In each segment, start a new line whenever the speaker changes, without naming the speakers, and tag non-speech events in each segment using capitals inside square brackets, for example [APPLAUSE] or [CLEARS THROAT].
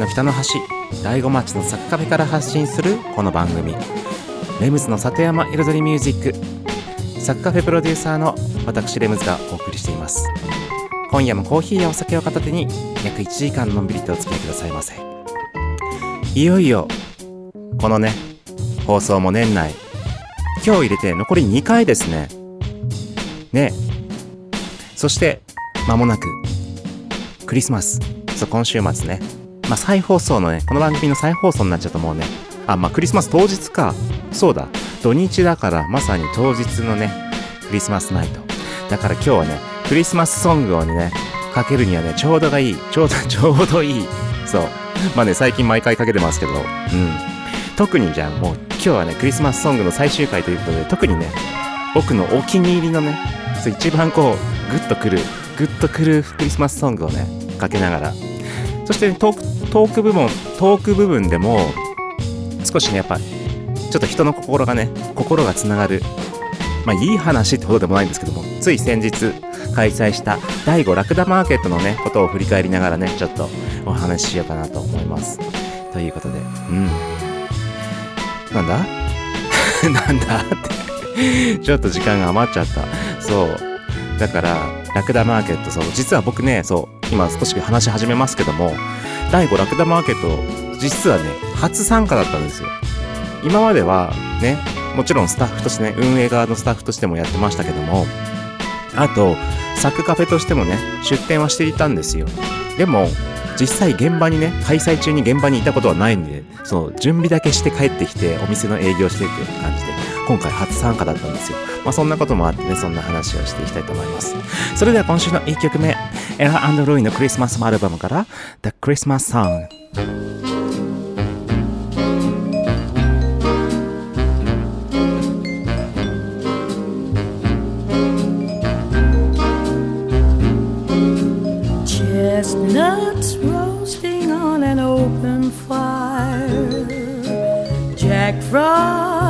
の北の端大子町のサクカフェから発信するこの番組。レムズの里山彩りミュージック。サクカフェプロデューサーの私レムズがお送りしています。今夜もコーヒーやお酒を片手に約1時間のんびりとお付き合いくださいませ。いよいよこのね放送も年内。今日入れて残り2回ですね。ね。そして間もなくクリスマス。そう、今週末ね。まあ、再放送のね、この番組の再放送になっちゃうともうね、あ、まあ、クリスマス当日か。そうだ。土日だから、まさに当日のね、クリスマスナイト。だから今日はね、クリスマスソングをね、かけるにはね、ちょうどがいい。ちょうど、[LAUGHS] ちょうどいい。そう。まあね、最近毎回かけてますけど、うん。特にじゃあもう今日はね、クリスマスソングの最終回ということで、特にね、僕のお気に入りのね、一番こう、グッとくる、グッとくるクリスマスソングをね、かけながらそして、ね、トークトーク部分トーク部分でも少しねやっぱちょっと人の心がね心がつながるまあいい話ってほどでもないんですけどもつい先日開催した第5ラクダマーケットのねことを振り返りながらねちょっとお話ししようかなと思います。ということでうん。なんだ？[LAUGHS] なんだ？って。ちょっと時間が余っちゃった。そう。だからラクダマーケットそう。実は僕ねそう。今少し話し始めますけども、第5ラクダマーケット、実はね、初参加だったんですよ。今まではね、もちろんスタッフとしてね、運営側のスタッフとしてもやってましたけども、あと、サクカフェとしてもね、出店はしていたんですよ。でも、実際現場にね、開催中に現場にいたことはないんで、そう、準備だけして帰ってきて、お店の営業してっていう感じで、今回初参加だったんですよ。まあそんなこともあってね、そんな話をしていきたいと思います。それでは今週の1曲目、エラ・アンド・ロイのクリスマスアルバムから The Christmas Song
Chestnuts roasting on an open fire Jack Frost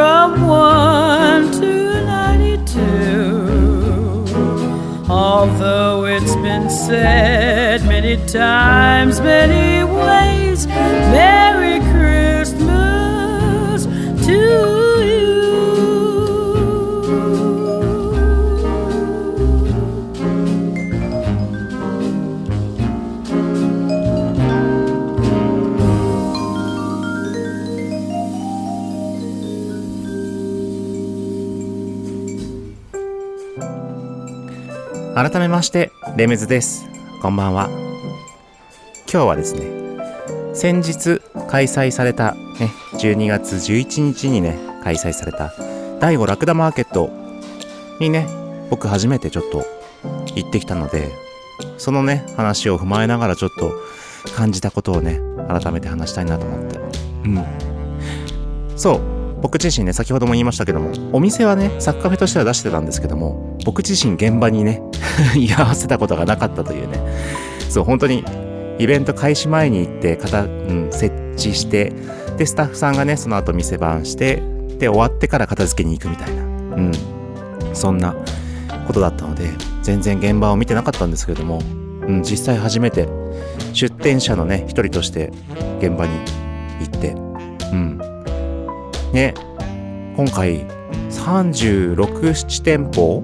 from 1 to 92. Although it's been said many times, many
改めましてレムズです。こんばんは。今日はですね先日開催されたね12月11日にね開催された第5ラクダマーケットにね僕初めてちょっと行ってきたのでそのね話を踏まえながらちょっと感じたことをね改めて話したいなと思って。うん。そう。僕自身ね先ほども言いましたけどもお店はねサッカーフェとしては出してたんですけども僕自身現場にね [LAUGHS] 居合わせたことがなかったというね。そう本当にイベント開始前に行って型、うん、設置してでスタッフさんがねその後店番してで終わってから片付けに行くみたいな。うん。そんなことだったので全然現場を見てなかったんですけれども、うん、実際初めて出店者のね一人として現場に行ってうん。ね今回367店舗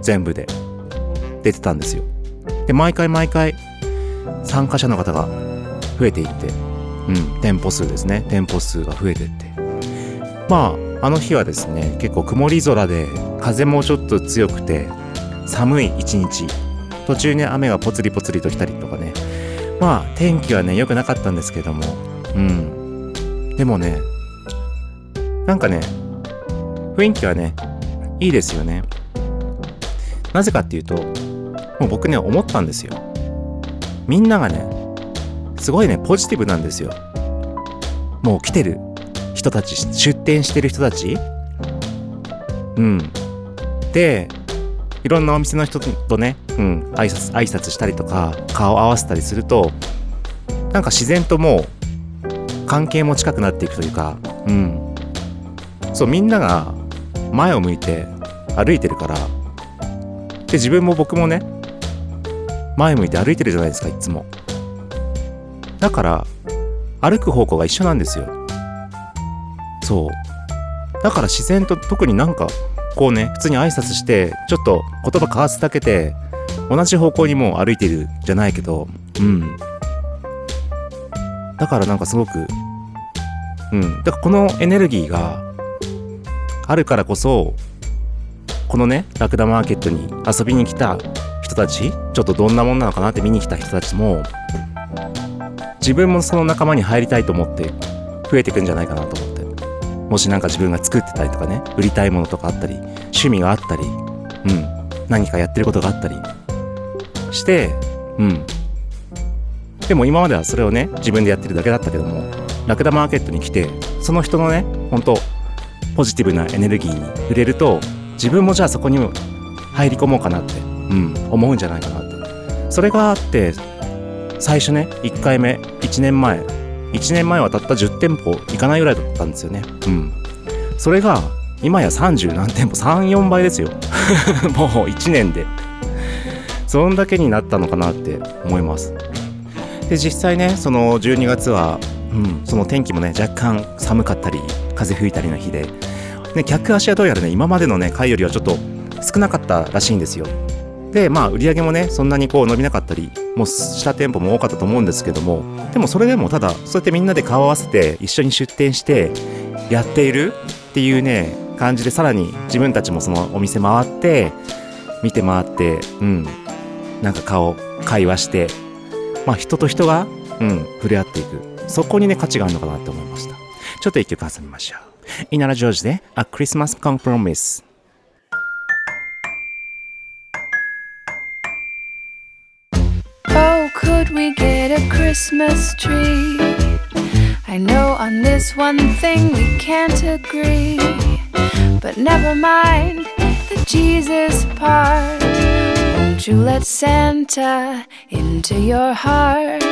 全部で出てたんですよ。で毎回毎回参加者の方が増えていってうん店舗数ですね。店舗数が増えてって。まああの日はですね結構曇り空で風もちょっと強くて寒い一日。途中ね雨がポツリポツリと来たりとかね。まあ天気はね良くなかったんですけども。うん。でもねなんかね雰囲気はねいいですよね。なぜかっていうともう僕ね思ったんですよ。みんながねすごいねポジティブなんですよ。もう来てる。人たち出店してる人たち。うん。でいろんなお店の人とね、うん、挨拶挨拶したりとか顔合わせたりするとなんか自然ともう関係も近くなっていくというかうん。そうみんなが前を向いて歩いてるからで自分も僕もね前向いて歩いてるじゃないですかいつも。だから歩く方向が一緒なんですよ。そう。だから自然と特になんかこうね普通に挨拶してちょっと言葉交わすだけで同じ方向にもう歩いてるじゃないけどうん。だからなんかすごくうん。だからこのエネルギーがあるからこそこのねラクダマーケットに遊びに来た人たちちょっとどんなもんなのかなって見に来た人たちも自分もその仲間に入りたいと思って増えていくんじゃないかなと思って。もしなんか自分が作ってたりとかね売りたいものとかあったり趣味があったりうん何かやってることがあったりしてうん。でも今まではそれをね自分でやってるだけだったけどもラクダマーケットに来てその人のね本当ポジティブなエネルギーに触れると自分もじゃあそこにも入り込もうかなって、うん、思うんじゃないかな。ってそれがあって最初ね1回目1年前1年前はたった10店舗いかないぐらいだったんですよね。うん。それが今や30何店舗34倍ですよ。[LAUGHS] もう1年で。そんだけになったのかなって思います。で実際ねその12月は、うん、その天気もね若干寒かったり風吹いたりの日で、ね、客足はどうやらね今までのね回よりはちょっと少なかったらしいんですよ。でまあ売り上げもねそんなにこう伸びなかったりもうした店舗も多かったと思うんですけどもでもそれでもただそうやってみんなで顔合わせて一緒に出店してやっているっていうね感じでさらに自分たちもそのお店回って見て回ってうんなんか顔会話してまあ人と人がうん触れ合っていく。そこにね価値があるのかなって思いました。ちょっと一曲挟みましょう。イナラジョージで A Christmas Compromise
could we get a Christmas tree? I know on this one thing we can't agree. But never mind the Jesus part. Won't you let Santa into your heart?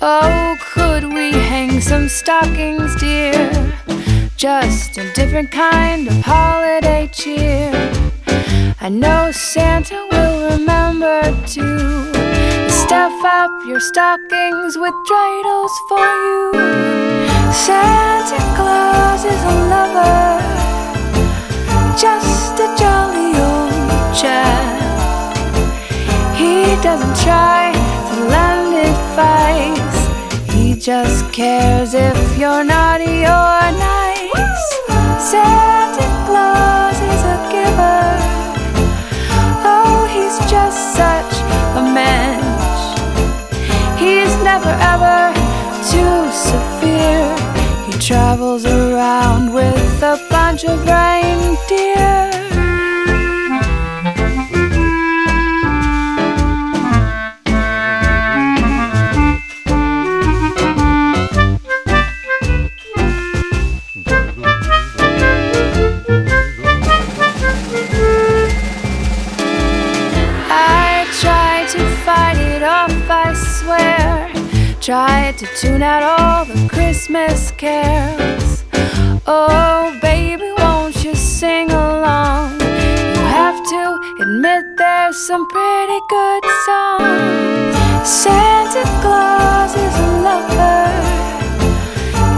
Oh, could we hang some stockings, dear? Just a different kind of holiday cheer. I know Santa will remember to stuff up your stockings with dreidels for you. Santa Claus is a lover, just a jolly old chap. He doesn't try to land advice, he just cares if you're naughty or nice. Santa Claus is a giver. Oh, he's just such a mensch. He's never ever too severe. He travels around with a bunch of reindeer. Tried to tune out all the Christmas carols. Oh, baby, won't you sing along? You have to admit there's some pretty good songs. Santa Claus is a lover,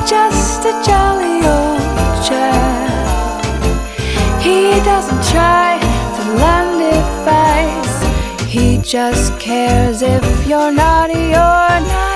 just a jolly old chap. He doesn't try to lend advice. He just cares if you're naughty or nice.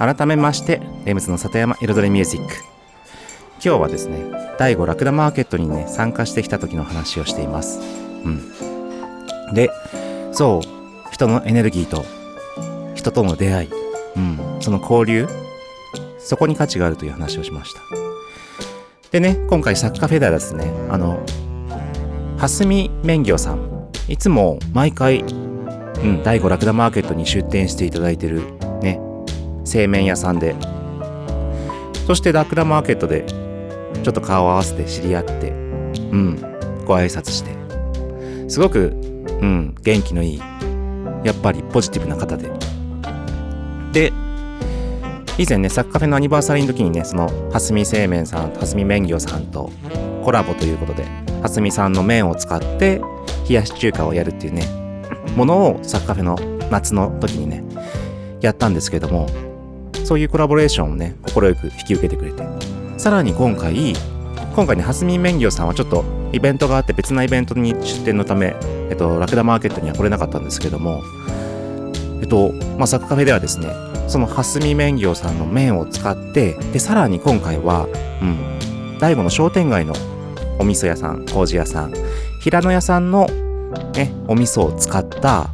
改めましてレムズの里山彩りミュージック。今日はですね第5ラクダマーケットにね参加してきた時の話をしています。うん。でそう人のエネルギーと人との出会い、うん、その交流。そこに価値があるという話をしました。でね今回サッカーフェダーですねあの蓮見麺業さん。いつも毎回、うん、第5ラクダマーケットに出店していただいてる製麺屋さんで。そしてラクダマーケットでちょっと顔を合わせて知り合ってうんご挨拶して。すごくうん元気のいいやっぱりポジティブな方で。で以前ねサッカフェのアニバーサリーの時にねその蓮見製麺さん蓮見麺業さんとコラボということで蓮見さんの麺を使って冷やし中華をやるっていうねものをサッカフェの夏の時にねやったんですけどもそういうコラボレーションをね快く引き受けてくれて。さらに今回今回ね蓮見麺業さんはちょっとイベントがあって別なイベントに出店のため、えっと、ラクダマーケットには来れなかったんですけどもえっと、まあ、サッカフェではですねその蓮見麺業さんの麺を使ってでさらに今回はうん大悟の商店街のお味噌屋さん麹屋さん平野屋さんのねお味噌を使った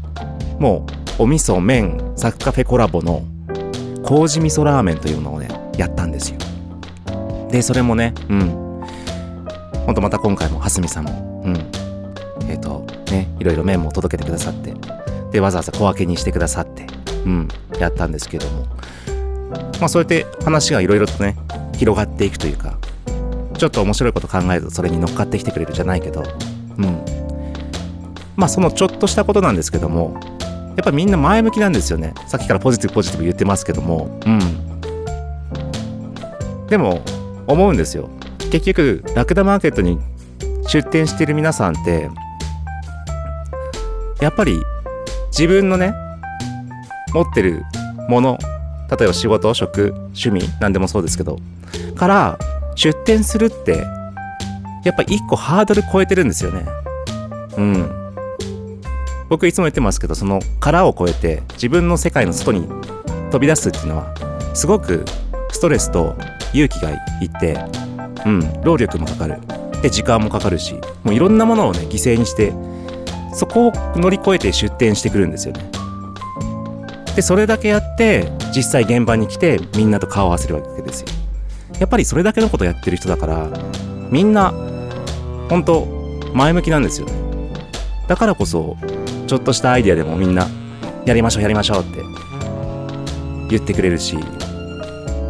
もうお味噌麺サッカフェコラボの麹味噌ラーメンというのをねやったんですよ。でそれもねうん。ほんとまた今回も蓮見さんもうん。えっ、とねいろいろ麺も届けてくださってでわざわざ小分けにしてくださってうんやったんですけども。まあそうやって話がいろいろとね広がっていくというかちょっと面白いこと考えるとそれに乗っかってきてくれるじゃないけどうん。
まあそのちょっとしたことなんですけどもやっぱみんな前向きなんですよね。さっきからポジティブポジティブ言ってますけども。うん。でも思うんですよ。結局ラクダマーケットに出店してる皆さんってやっぱり自分のね持ってるもの例えば仕事職趣味何でもそうですけどから出店するってやっぱ一個ハードル超えてるんですよね。うん。僕いつも言ってますけどその殻を超えて自分の世界の外に飛び出すっていうのはすごくストレスと勇気がいってうん労力もかかるで時間もかかるしもういろんなものをね犠牲にしてそこを乗り越えて出店してくるんですよね。でそれだけやって実際現場に来てみんなと顔を合わせるわけですよ。やっぱりそれだけのことやってる人だからみんな本当前向きなんですよね。だからこそちょっとしたアイデアでもみんなやりましょうやりましょうって言ってくれるし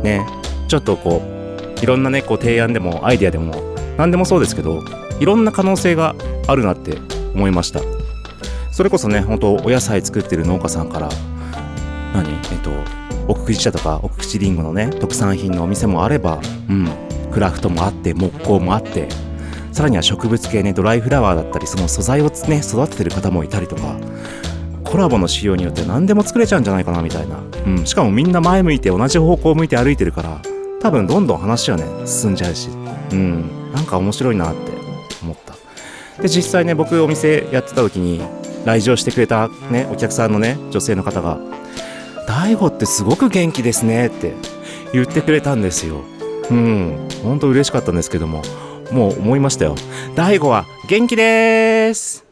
ね。ちょっとこういろんなねこう提案でもアイデアでも何でもそうですけどいろんな可能性があるなって思いました。それこそね本当お野菜作ってる農家さんから何？えっと奥久慈茶とか奥久慈りんごのね特産品のお店もあればうん。クラフトもあって木工もあってさらには植物系ねドライフラワーだったりその素材をね育ててる方もいたりとかコラボの仕様によって何でも作れちゃうんじゃないかなみたいな、うん、しかもみんな前向いて同じ方向を向いて歩いてるから多分どんどん話はね進んじゃうし。うんなんか面白いなって思った。で実際ね僕お店やってた時に来場してくれたねお客さんのね女性の方が「大悟ってすごく元気ですね」って言ってくれたんですよ。うん本当嬉しかったんですけども。もう思いましたよ。大悟は元気です。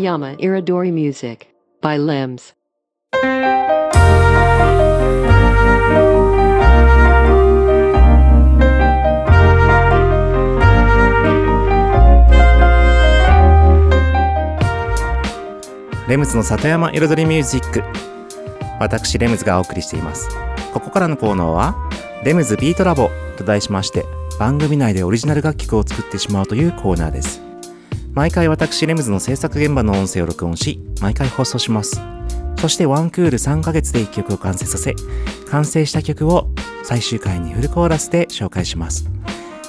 Sayama Iridori Music by Limbs.
レムズの里山彩りミュージック私レムズがお送りしています。ここからのコーナーはレムズビートラボと題しまして番組内でオリジナル楽曲を作ってしまうというコーナーです。毎回私レムズの制作現場の音声を録音し毎回放送します。そしてワンクール3ヶ月で1曲を完成させ完成した曲を最終回にフルコーラスで紹介します。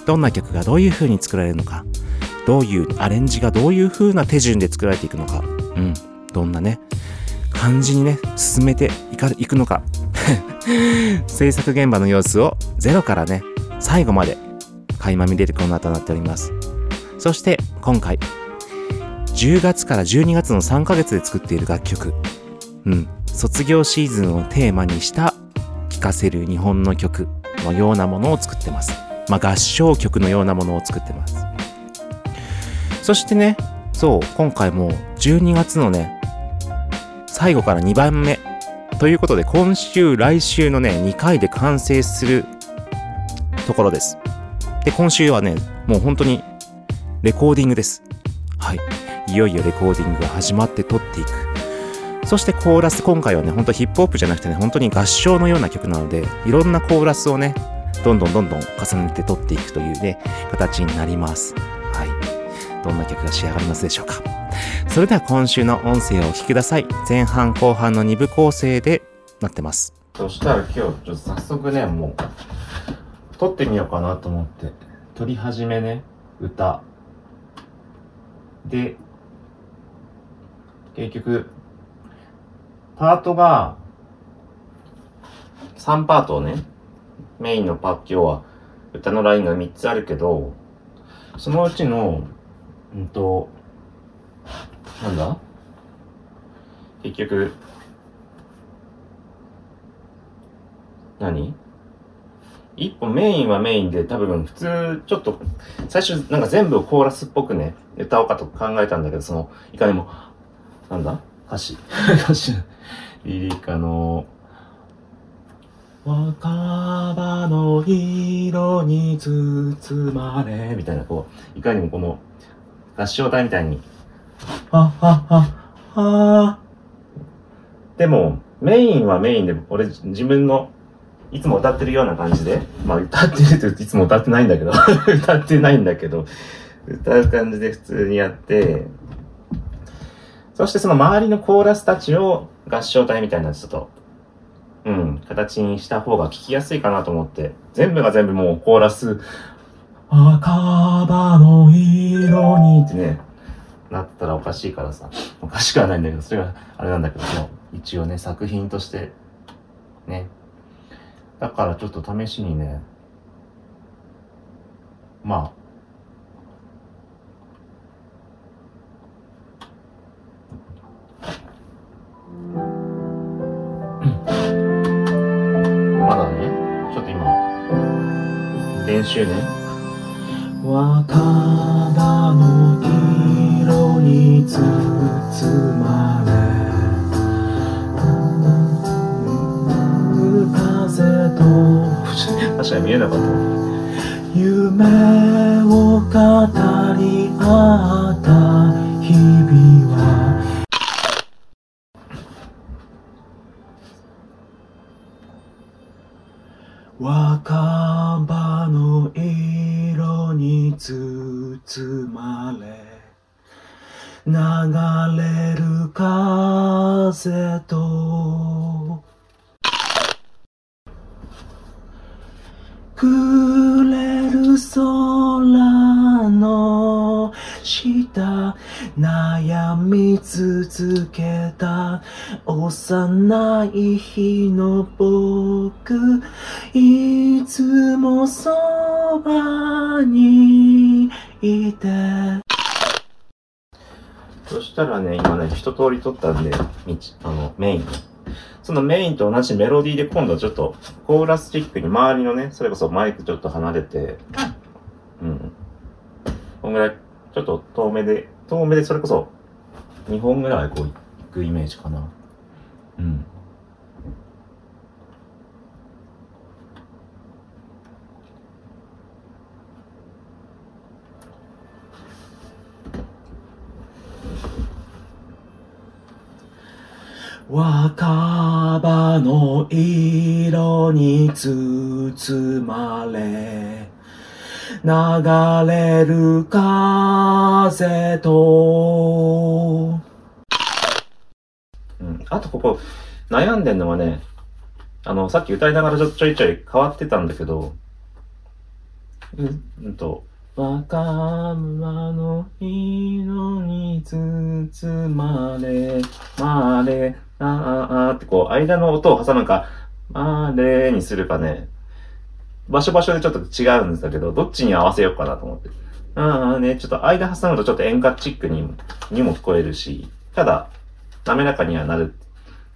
どんな曲がどういう風に作られるのかどういうアレンジがどういう風な手順で作られていくのか。うんどんなね感じにね進めていかいくのか。[LAUGHS] 制作現場の様子をゼロからね最後まで垣間見れるコーナーとなっております。そして今回10月から12月の3ヶ月で作っている楽曲。うん。卒業シーズンをテーマにした聴かせる日本の曲のようなものを作ってます。まあ合唱曲のようなものを作ってます。そしてねそう今回も12月のね最後から2番目ということで今週来週のね2回で完成するところです。で今週はねもう本当にレコーディングです。はい。いよいよレコーディングが始まって撮っていく。そしてコーラス今回はねほんとヒップホップじゃなくてね本当に合唱のような曲なのでいろんなコーラスをねどんどんどんどん重ねて撮っていくというね形になります。はい。どんな曲が仕上がりますでしょうか。それでは今週の音声をお聞きください。前半後半の2部構成でなってます。そしたら今日ちょっと早速ねもう撮ってみようかなと思って撮り始めね歌。で結局パートが3パートをねメインのパート今日は歌のラインが3つあるけどそのうちのうんとなんだ？結局、何？一本メインはメインで多分普通ちょっと最初なんか全部コーラスっぽくね歌おうかと考えたんだけどそのいかにもなんだ？歌詞。歌詞。リリカの若葉の色に包まれみたいなこういかにもこの合唱隊みたいにあ、あ、あ、あでも、メインはメインで、俺自分のいつも歌ってるような感じで、まあ歌ってるっていつも歌ってないんだけど、[LAUGHS] 歌ってないんだけど、歌う感じで普通にやって、そしてその周りのコーラスたちを合唱隊みたいなちょっと、うん、形にした方が聞きやすいかなと思って、全部が全部もうコーラス、赤葉の色に。ってね、なったらおかしいからさ、おかしくはないんだけど、それがあれなんだけど、一応ね、作品として、ね。だからちょっと試しにね、まあ、[COUGHS] まだね、ちょっと今、練習ね。若葉の色に包まれ風と確かに見えなかった。夢を語り合った。幼い日の僕いつもそばにいてそしたらね、今ね、一通り撮ったんで、道、あの、メイン。そのメインと同じメロディーで今度はちょっとコーラスチックに周りのね、それこそマイクちょっと離れて、うん。こんぐらい、ちょっと遠目で、遠目でそれこそ2本ぐらいこういくイメージかな。うん。若葉の色に包まれ流れる風と、あとここ悩んでんのはね、あの、さっき歌いながらちょちょいちょい変わってたんだけど、うん、うんと、若葉の色に包まれ、まれ、あああってこう、間の音を挟むか、まれにするかね、場所場所でちょっと違うんだけど、どっちに合わせようかなと思って。ああね、ちょっと間挟むとちょっと演歌チックににも聞こえるし、ただ、滑らかにはなる。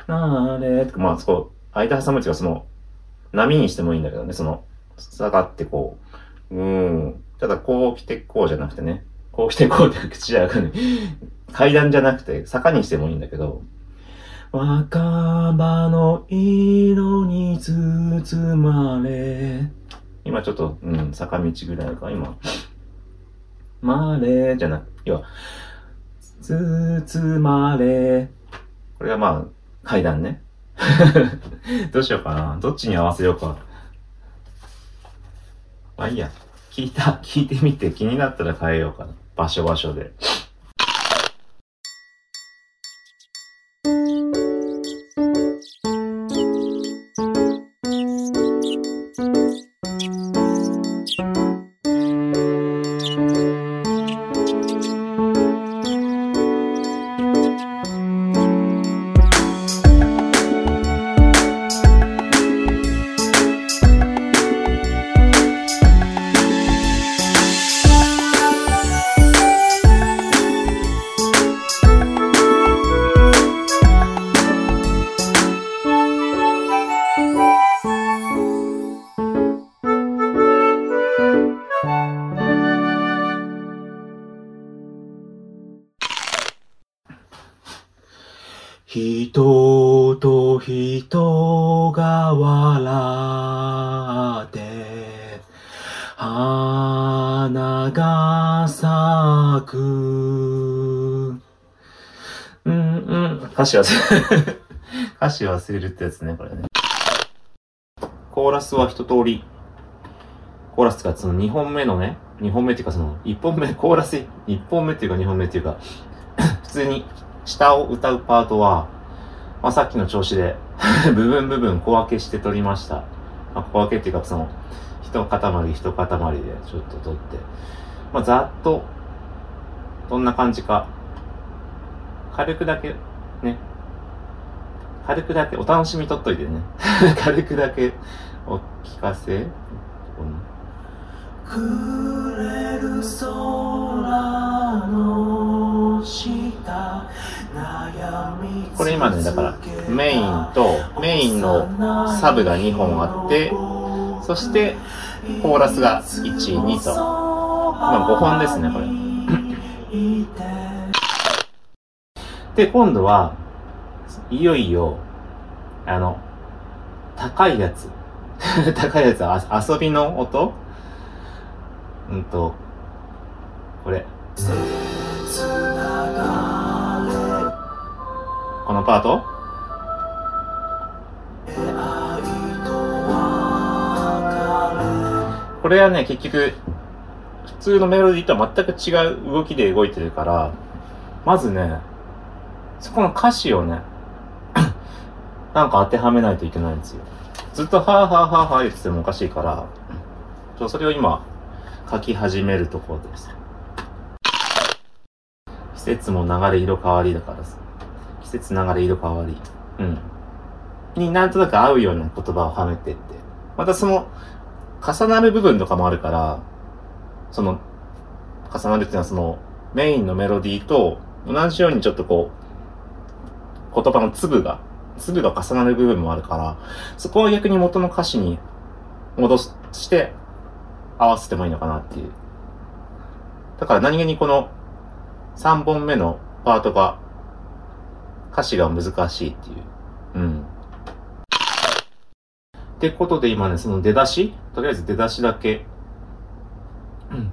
なーれーとか、まあそこ、間挟むっていうかその、波にしてもいいんだけどね、その、下がってこう、うーん。ただこう来てこうじゃなくてね、こう来てこうって口はね、階段じゃなくて坂にしてもいいんだけど、若葉の色に包まれ。今ちょっと、うん、坂道ぐらいか、今。まれじゃなく、要は、包まれ。これはまあ、階段ね。[LAUGHS] どうしようかな。どっちに合わせようか。まあいいや。聞いた、聞いてみて気になったら変えようかな。場所場所で。人と人が笑って花が咲く。うんうん。歌詞忘れる [LAUGHS] 歌詞忘れるってやつねこれね。コーラスは一通り。コーラスかその2本目のね2本目っていうかその1本目コーラス1本目っていうか2本目っていうか [COUGHS] 普通に下を歌うパートは、まあ、さっきの調子で [LAUGHS] 部分部分小分けして撮りました。まあ、小分けっていうか、その、一塊一塊でちょっと撮って、まあ、ざっと、どんな感じか、軽くだけ、ね、軽くだけ、お楽しみ撮っといてね。[LAUGHS] 軽くだけ、お聞かせ。れる空の下これ今ねだからメインとメインのサブが2本あってそしてコーラスが12と。まあ5本ですねこれ。で今度はいよいよあの高いやつ。[LAUGHS] 高いやつは遊びの音うんとこれこのパート？これはね、結局、普通のメロディーとは全く違う動きで動いてるから、まずね、そこの歌詞をね、[COUGHS] なんか当てはめないといけないんですよ。ずっとはぁはぁはぁはぁ言っててもおかしいから、ちょそれを今、書き始めるところです。季節も流れ色変わりだからさ。季節流れ色変わり。うん。になんとなく合うような言葉をはめてって。またその、重なる部分とかもあるから、その、重なるっていうのはその、メインのメロディーと同じようにちょっとこう、言葉の粒が粒が重なる部分もあるから、そこは逆に元の歌詞に戻して合わせてもいいのかなっていう。だから何気にこの3本目のパートが歌詞が難しいっていう。うん。ってことで今ね、その出だしとりあえず出だしだけ。うん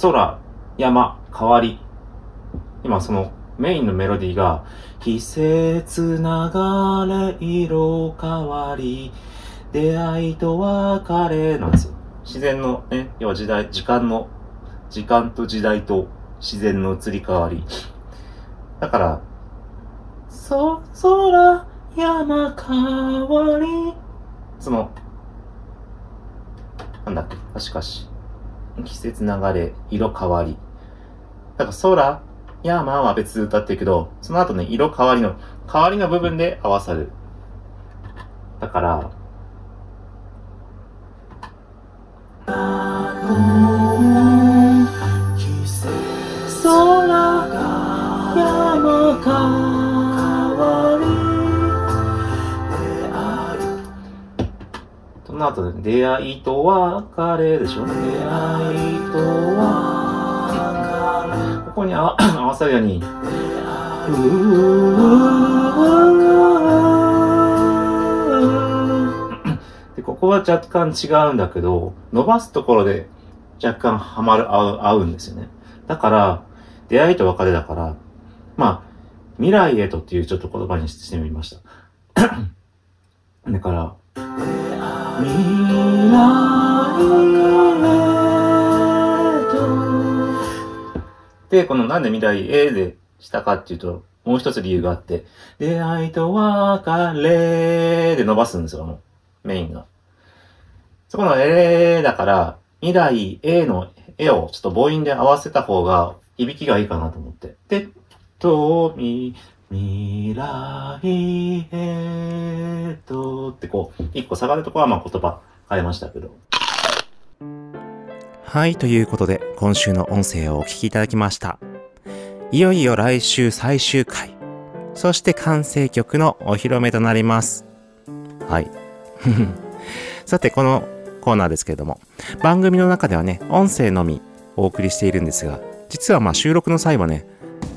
空、山、変わり。今そのメインのメロディーが、季節流れ、色変わり、出会いと別れなんですよ。自然のね、要は時代、時間の、時間と時代と自然の移り変わり。だから、そ、空、山変わり。その、なんだっけ、かしかし。季節流れ、色変わり。だから空、山は別で歌ってるけど、その後ね、色変わりの、変わりの部分で合わさる。だから、出会いと別れでしょ出会いと別れ。ここに合わ [CLEARS THROAT] 合わさるように、で、ここは若干違うんだけど、伸ばすところで若干ハマる、合う、合うんですよね。だから、出会いと別れだから、まあ、未来へとっていうちょっと言葉にしてみました。[CLEARS THROAT] だから。で、このなんで未来へでしたかっていうと、もう一つ理由があって、出会いと別れで伸ばすんですよ、もうメインが。そこのえだから、未来への絵をちょっと母音で合わせた方が響きがいいかなと思って。で、と、み、未来へとってこう、一個下がるとこはまあ言葉変えましたけど。はい、ということで、今週の音声をお聞きいただきました。いよいよ来週最終回。そして完成曲のお披露目となります。はい。[LAUGHS] さて、このコーナーですけれども、番組の中ではね、音声のみお送りしているんですが、実はまあ収録の際はね、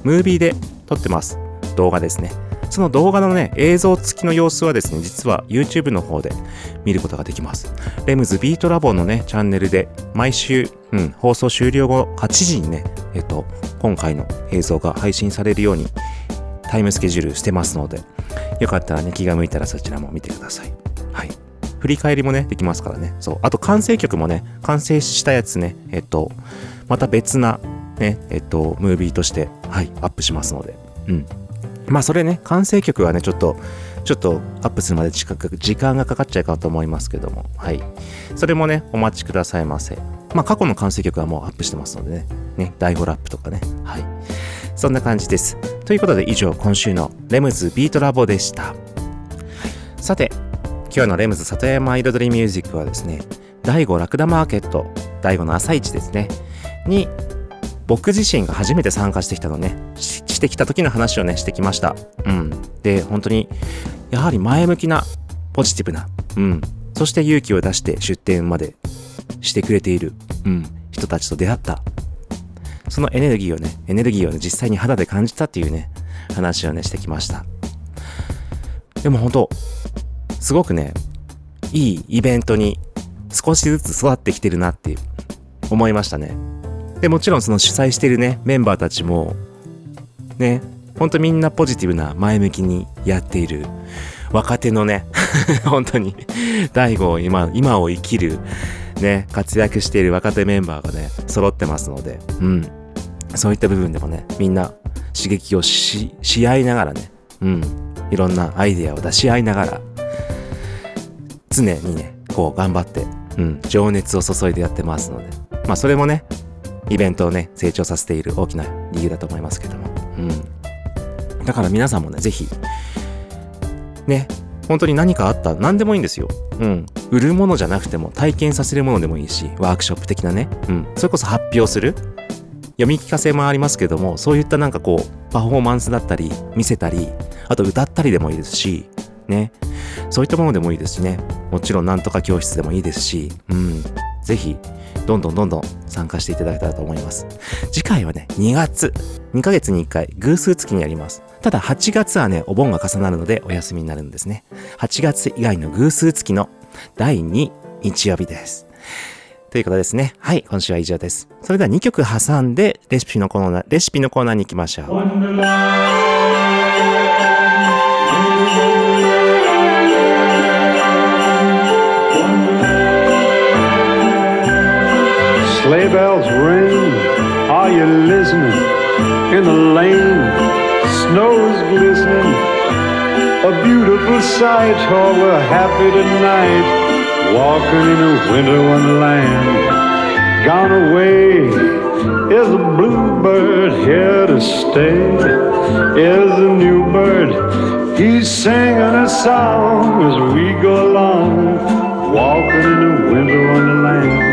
ムービーで撮ってます。動画ですね。その動画のね、映像付きの様子はですね、実は YouTube の方で見ることができます。レムズビートラボのね、チャンネルで毎週、うん、放送終了後8時にね、えっと、今回の映像が配信されるようにタイムスケジュールしてますので、よかったらね、気が向いたらそちらも見てください。はい。振り返りもね、できますからね。そう。あと完成曲もね、完成したやつね、えっと、また別な、ね、えっと、ムービーとして、はい、アップしますので。うん。まあそれね、完成曲はね、ちょっと、ちょっとアップするまで時間時間がかかっちゃうかと思いますけども、はい。それもね、お待ちくださいませ。まあ過去の完成曲はもうアップしてますのでね、ね、第5ラップとかね、はい。そんな感じです。ということで以上、今週のレムズビートラボでした。さて、今日のレムズ里山彩りミュージックはですね、第5ラクダマーケット、第5の朝市ですね、に僕自身が初めて参加してきたのね、ししてきた時の話をね、してきました。うん。で、本当に、やはり前向きな、ポジティブな、うん。そして勇気を出して出店までしてくれている、うん。人たちと出会った。そのエネルギーをね、エネルギーをね、実際に肌で感じたっていうね、話をね、してきました。でも本当、すごくね、いいイベントに少しずつ育ってきてるなって思いましたね。で、もちろんその主催してるね、メンバーたちも、ね、ほんとみんなポジティブな前向きにやっている若手のね、[LAUGHS] 本当に、大悟を今、今を生きる、ね、活躍している若手メンバーがね、揃ってますので、うん。そういった部分でもね、みんな刺激をし、し合いながらね、うん。いろんなアイデアを出し合いながら、常にね、こう頑張って、うん、情熱を注いでやってますので、まあそれもね、イベントをね、成長させている大きな理由だと思いますけども。うん。だから皆さんもね、ぜひ、ね、本当に何かあった、何でもいいんですよ。うん。売るものじゃなくても、体験させるものでもいいし、ワークショップ的なね。うん。それこそ発表する。読み聞かせもありますけども、そういったなんかこう、パフォーマンスだったり、見せたり、あと歌ったりでもいいですし、ね。そういったものでもいいですしね。もちろんなんとか教室でもいいですし、うん。ぜひ、どんどんどんどん参加していただけたらと思います。次回はね、2月。2ヶ月に1回、偶数月にやります。ただ8月はね、お盆が重なるのでお休みになるんですね。8月以外の偶数月の第2日曜日です。ということですね。はい、今週は以上です。それでは2曲挟んで、レシピのコーナー、レシピのコーナーに行きましょう。
Sleigh bells ring, are you listening? In the lane, snow's glistening. A beautiful sight, oh, we're happy tonight. Walking in a winter wonderland. Gone away is a bluebird here to stay. Is a new bird, he's singing a song as we go along. Walking in a winter wonderland.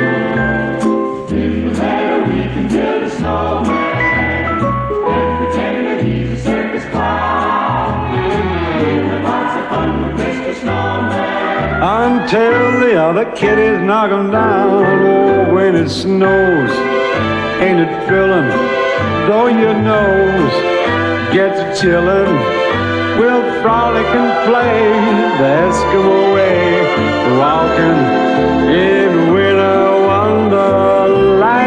Until the other kiddies knock 'em down. Oh, when it snows, ain't it filling? Though your nose gets chillin', we'll frolic and play the Eskimo way, walking in winter wonderland.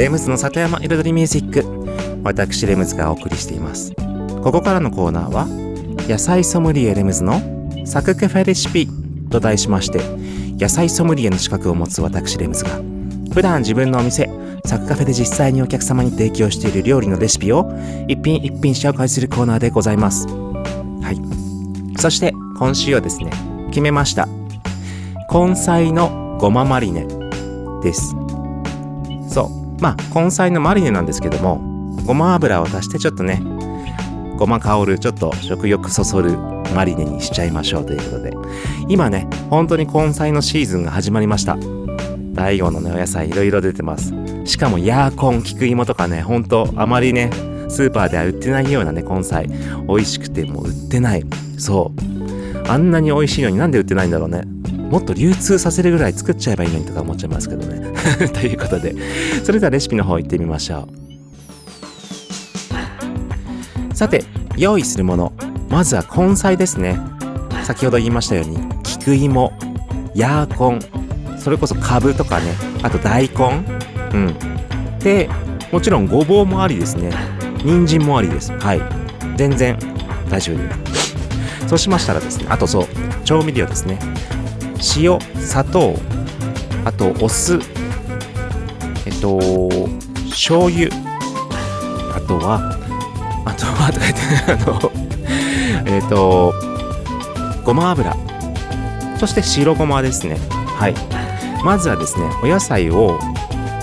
レムズの里山彩りミュージック。私レムズがお送りしています。ここからのコーナーは野菜ソムリエレムズのサクカフェレシピと題しまして野菜ソムリエの資格を持つ私レムズが普段自分のお店サクカフェで実際にお客様に提供している料理のレシピを一品一品紹介するコーナーでございます。はい。そして今週はですね決めました。根菜のごまマリネです。そう。まあ根菜のマリネなんですけどもごま油を足してちょっとねごま香るちょっと食欲そそるマリネにしちゃいましょうということで。今ね本当に根菜のシーズンが始まりました。大悟のねお野菜いろいろ出てます。しかもヤーコン菊芋とかねほんとあまりねスーパーでは売ってないようなね根菜。美味しくてもう売ってない。そう。あんなに美味しいのになんで売ってないんだろうね。もっと流通させるぐらい作っちゃえばいいのにとか思っちゃいますけどね。[LAUGHS] ということで。それではレシピの方行ってみましょう。さて用意するもの。まずは根菜ですね。先ほど言いましたように菊芋ヤーコンそれこそカブとかね。あと大根。うん。でもちろんごぼうもありですね。人参もありです。はい。全然大丈夫です。そうしましたらですねあとそう調味料ですね。塩砂糖あとお酢えっと醤油あとはあとは [LAUGHS] とか言ってあのえっとごま油。そして白ごまですね。はい。まずはですねお野菜を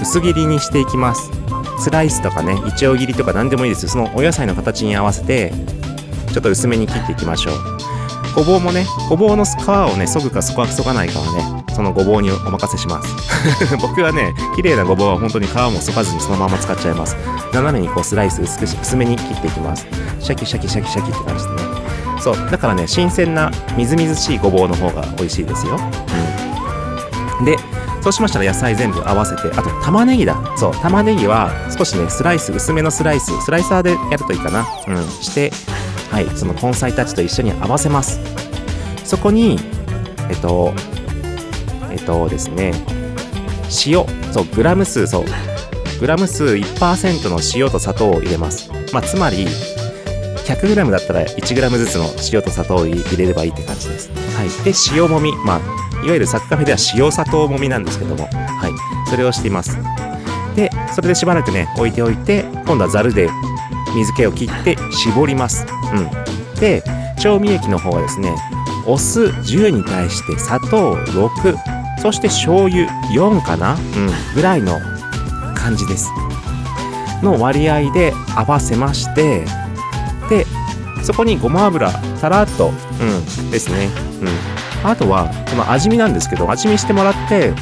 薄切りにしていきます。スライスとかねいちょう切りとか何でもいいですそのお野菜の形に合わせてちょっと薄めに切っていきましょう。ごぼうもねごぼうの皮をねそぐかそこはそがないかはねそのごぼうにお任せします。[LAUGHS] 僕はね綺麗なごぼうは本当に皮もそがずにそのまま使っちゃいます。斜めにこうスライス薄薄めに切っていきます。シャキシャキシャキシャキって感じでね。そうだからね新鮮なみずみずしいごぼうの方が美味しいですよ。うん。でそうしましたら野菜全部合わせてあと玉ねぎだ。そう玉ねぎは少しねスライス薄めのスライススライサーでやるといいかな。うん。してはいその根菜たちと一緒に合わせますそこにえっとえっとですね塩そうグラム数そうグラム数1%の塩と砂糖を入れますまあつまり 100g だったら 1g ずつの塩と砂糖を入れればいいって感じです。はい。で、塩もみ。まあ、いわゆるサクカフェでは塩砂糖もみなんですけども、はい。それをしています。で、それでしばらくね、置いておいて、今度はザルで水気を切って絞ります。うん。で、調味液の方はですね、お酢10に対して砂糖6、そして醤油4かな？うん。ぐらいの感じです。の割合で合わせまして、で、そこにごま油、さらっと、うん、ですね。うん。あとは、この味見なんですけど、味見してもらって、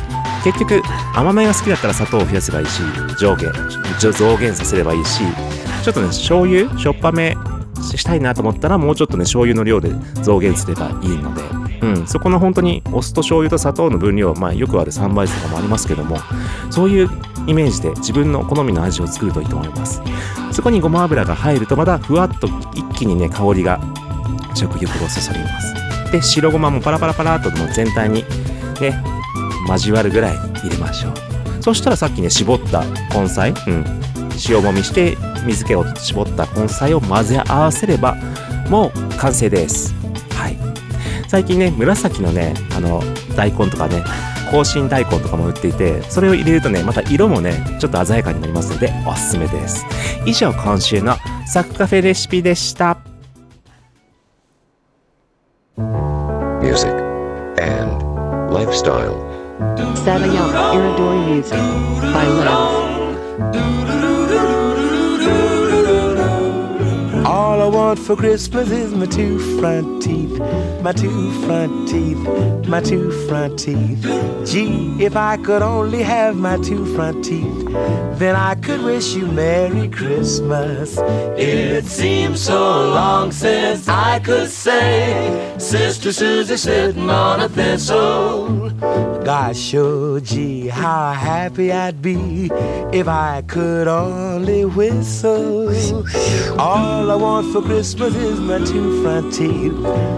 結局、甘めが好きだったら砂糖を増やせばいいし、上下、増減させればいいし、ちょっとね、醤油、しょっぱめしたいなと思ったら、もうちょっとね、醤油の量で増減すればいいので、うん、そこの本当にお酢と醤油と砂糖の分量、まあよくある3倍とかもありますけども、そういうイメージで自分の好みの味を作るといいと思います。そこにごま油が入るとまたふわっと一気にね香りが食欲をそそりますで白ごまもパラパラパラっと全体にね交わるぐらい入れましょうそしたらさっきね絞った根菜うん塩もみして水気を絞った根菜を混ぜ合わせればもう完成ですはい最近ね紫のねあの大根とかね香辛大根とかも売っていてそれを入れるとねまた色もねちょっと鮮やかになりますのでおすすめです以上今週のサクカフェレシピでした
music, and lifestyle.
Satayama Iridori Music by Lems.
All I want for Christmas is my two front teeth, my two front teeth, my two front teeth. Gee, if I could only have my two front teeth, then I could wish you Merry Christmas. It seems so long since I could say, Sister Susie sitting on a thistle. Gosh, oh gee, how happy I'd be if I could only whistle. All I for Christmas is my two front teeth,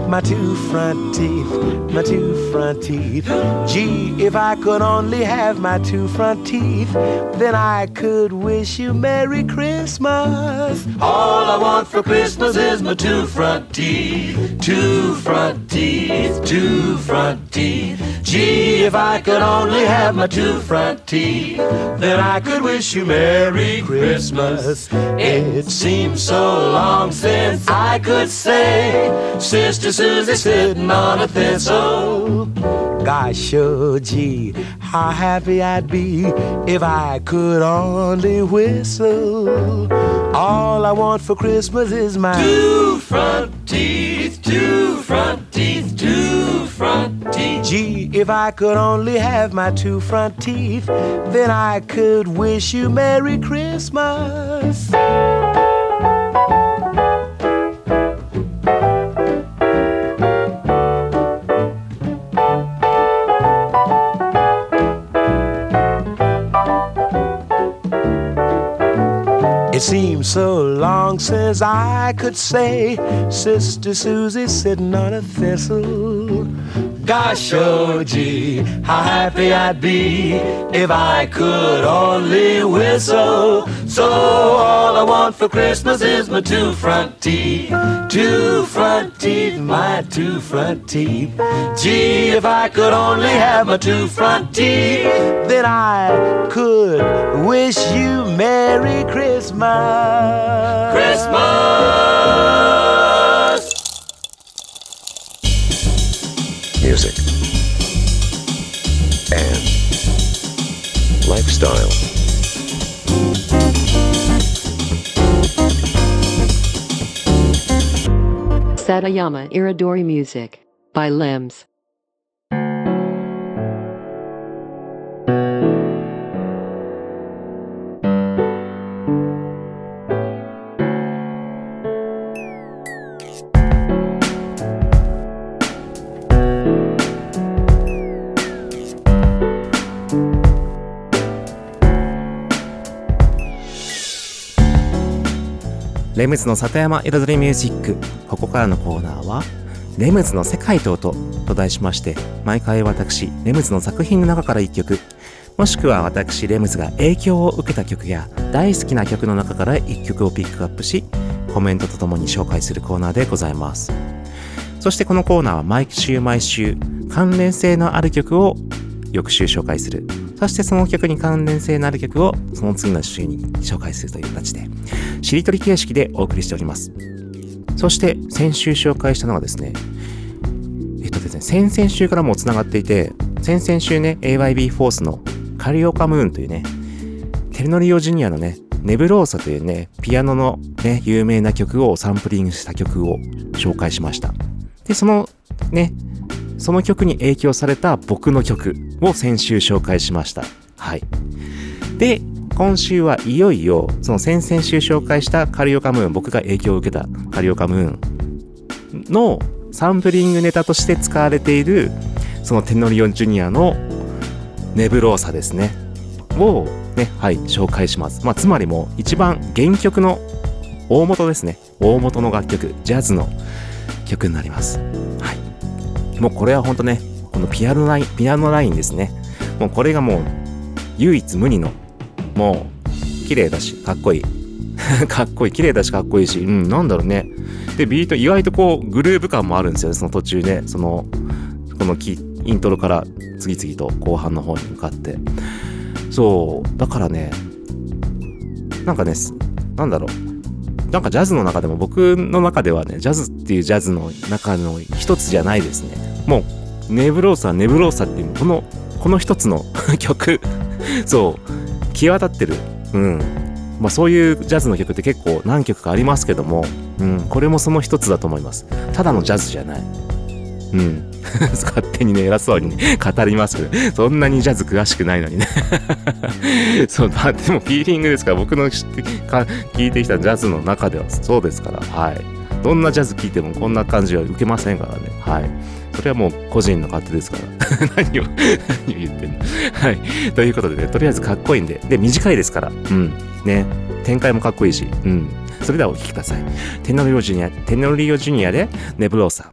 my two front teeth, my two front teeth. Gee, if I could only have my two front teeth, then I could wish you Merry Christmas. All I want for Christmas is my two front teeth, two front teeth, two front teeth. Gee, if I could only have my two front teeth, then I could wish you Merry Christmas. It seems so long since I could say, Sister Susie sitting on a thistle. Gosh, oh gee, how happy I'd be if I could only whistle. All I want for Christmas is my two front teeth, two front teeth, two front teeth. Gee, if I could only have my two front teeth, then I could wish you Merry Christmas. It seems so long since I could say, Sister Susie sitting on a thistle. Gosh, oh gee, how happy I'd be if I could only whistle. So all I want for Christmas is my two front teeth, two front teeth, my two front teeth. Gee, if I could only have my two front teeth, then I could wish you Merry Christmas. Christmas!
Lifestyle.
Satayama Iridori Music by Limbs.
レムズの里山彩りミュージック。ここからのコーナーは「レムズの世界と音」と題しまして毎回私レムズの作品の中から1曲。もしくは私レムズが影響を受けた曲や大好きな曲の中から1曲をピックアップしコメントとともに紹介するコーナーでございます。そしてこのコーナーは毎週毎週関連性のある曲を翌週紹介する。そしてその曲に関連性のある曲をその次の週に紹介するという形でしりとり形式でお送りしております。そして先週紹介したのはですねえっとですね先々週からもう繋がっていて先々週ね AYB フォースのカリオカムーンというねテルノリオジュニアのねネブローサというねピアノのね有名な曲をサンプリングした曲を紹介しました。でそのねその曲に影響された僕の曲を先週紹介しました。はい。で、今週はいよいよ、その先々週紹介したカリオカムーン、僕が影響を受けたカリオカムーンのサンプリングネタとして使われている、そのテノリオンジュニアのネブローサですね。をね、はい、紹介します。まあ、つまりもう一番原曲の大元ですね。大元の楽曲、ジャズの曲になります。はい。もうこれはほんとね、このピアノライン、ピアノラインですね。もうこれがもう唯一無二の、もう綺麗だし、かっこいい。[LAUGHS] かっこいい。綺麗だしかっこいいし、うん、なんだろうね。で、ビート、意外とこう、グルーヴ感もあるんですよね、その途中ね。その、このキイントロから次々と後半の方に向かって。そう、だからね、なんかね、なんだろう。なんかジャズの中でも僕の中ではね、ジャズっていうジャズの中の一つじゃないですね。もう、ネブローサ、ネブローサっていう、この、この一つの [LAUGHS] 曲、そう、際立ってる。うん。まあそういうジャズの曲って結構何曲かありますけども、うん、これもその一つだと思います。ただのジャズじゃない。うん。[LAUGHS] 勝手にね、偉そうにね、語りますけど、そんなにジャズ詳しくないのにね。[LAUGHS] そう、まあでもフィーリングですから、僕の知ってか聞いてきたジャズの中ではそうですから、はい。どんなジャズ聴いてもこんな感じは受けませんからね。はい。それはもう個人の勝手ですから。[LAUGHS] 何を、何を言ってんの。はい。ということでね、とりあえずかっこいいんで。で、短いですから。うん。ね。展開もかっこいいし。うん。それではお聴きください。テノリオジュニア、テノリオジュニアでネブローサ。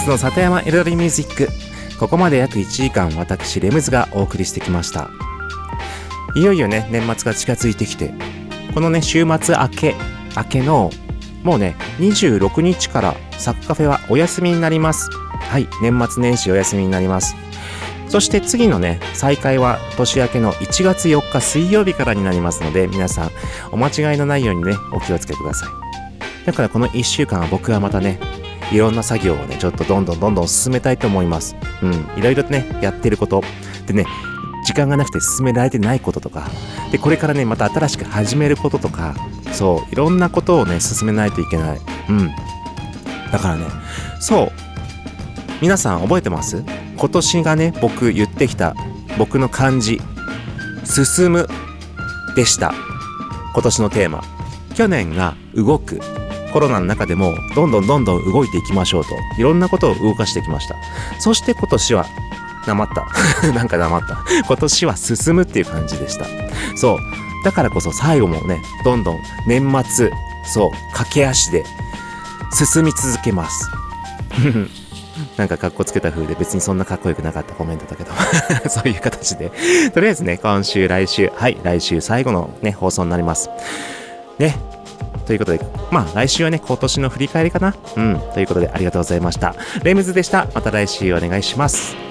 レムズの里山彩りミュージック。ここまで約1時間私レムズがお送りしてきました。いよいよね年末が近づいてきてこのね週末明け明けのもうね26日からサッカフェはお休みになります。はい年末年始お休みになります。そして次のね再開は年明けの1月4日水曜日からになりますので皆さんお間違いのないようにねお気をつけください。だからこの1週間は僕はまたねいろんな作業をね、ちょっとどんどんどんどん進めたいと思います。うん。いろいろとね、やってること。でね、時間がなくて進められてないこととか。で、これからね、また新しく始めることとか。そう、いろんなことをね、進めないといけない。うん。だからね、そう。皆さん覚えてます？今年がね、僕言ってきた、僕の漢字、進むでした。今年のテーマ。去年が動く。コロナの中でもどんどんどんどん動いていきましょうといろんなことを動かしてきました。そして今年はなまった。[LAUGHS] なんかなまった。今年は進むっていう感じでした。そう。だからこそ最後もねどんどん年末そう駆け足で進み続けます。[LAUGHS] なんか格好つけた風で別にそんなかっこよくなかった。コメントだけど。[LAUGHS] そういう形で。とりあえずね今週来週はい来週最後のね放送になります。ね。ということで、まあ来週はね、今年の振り返りかなうん。ということでありがとうございました。レムズでした。また来週お願いします。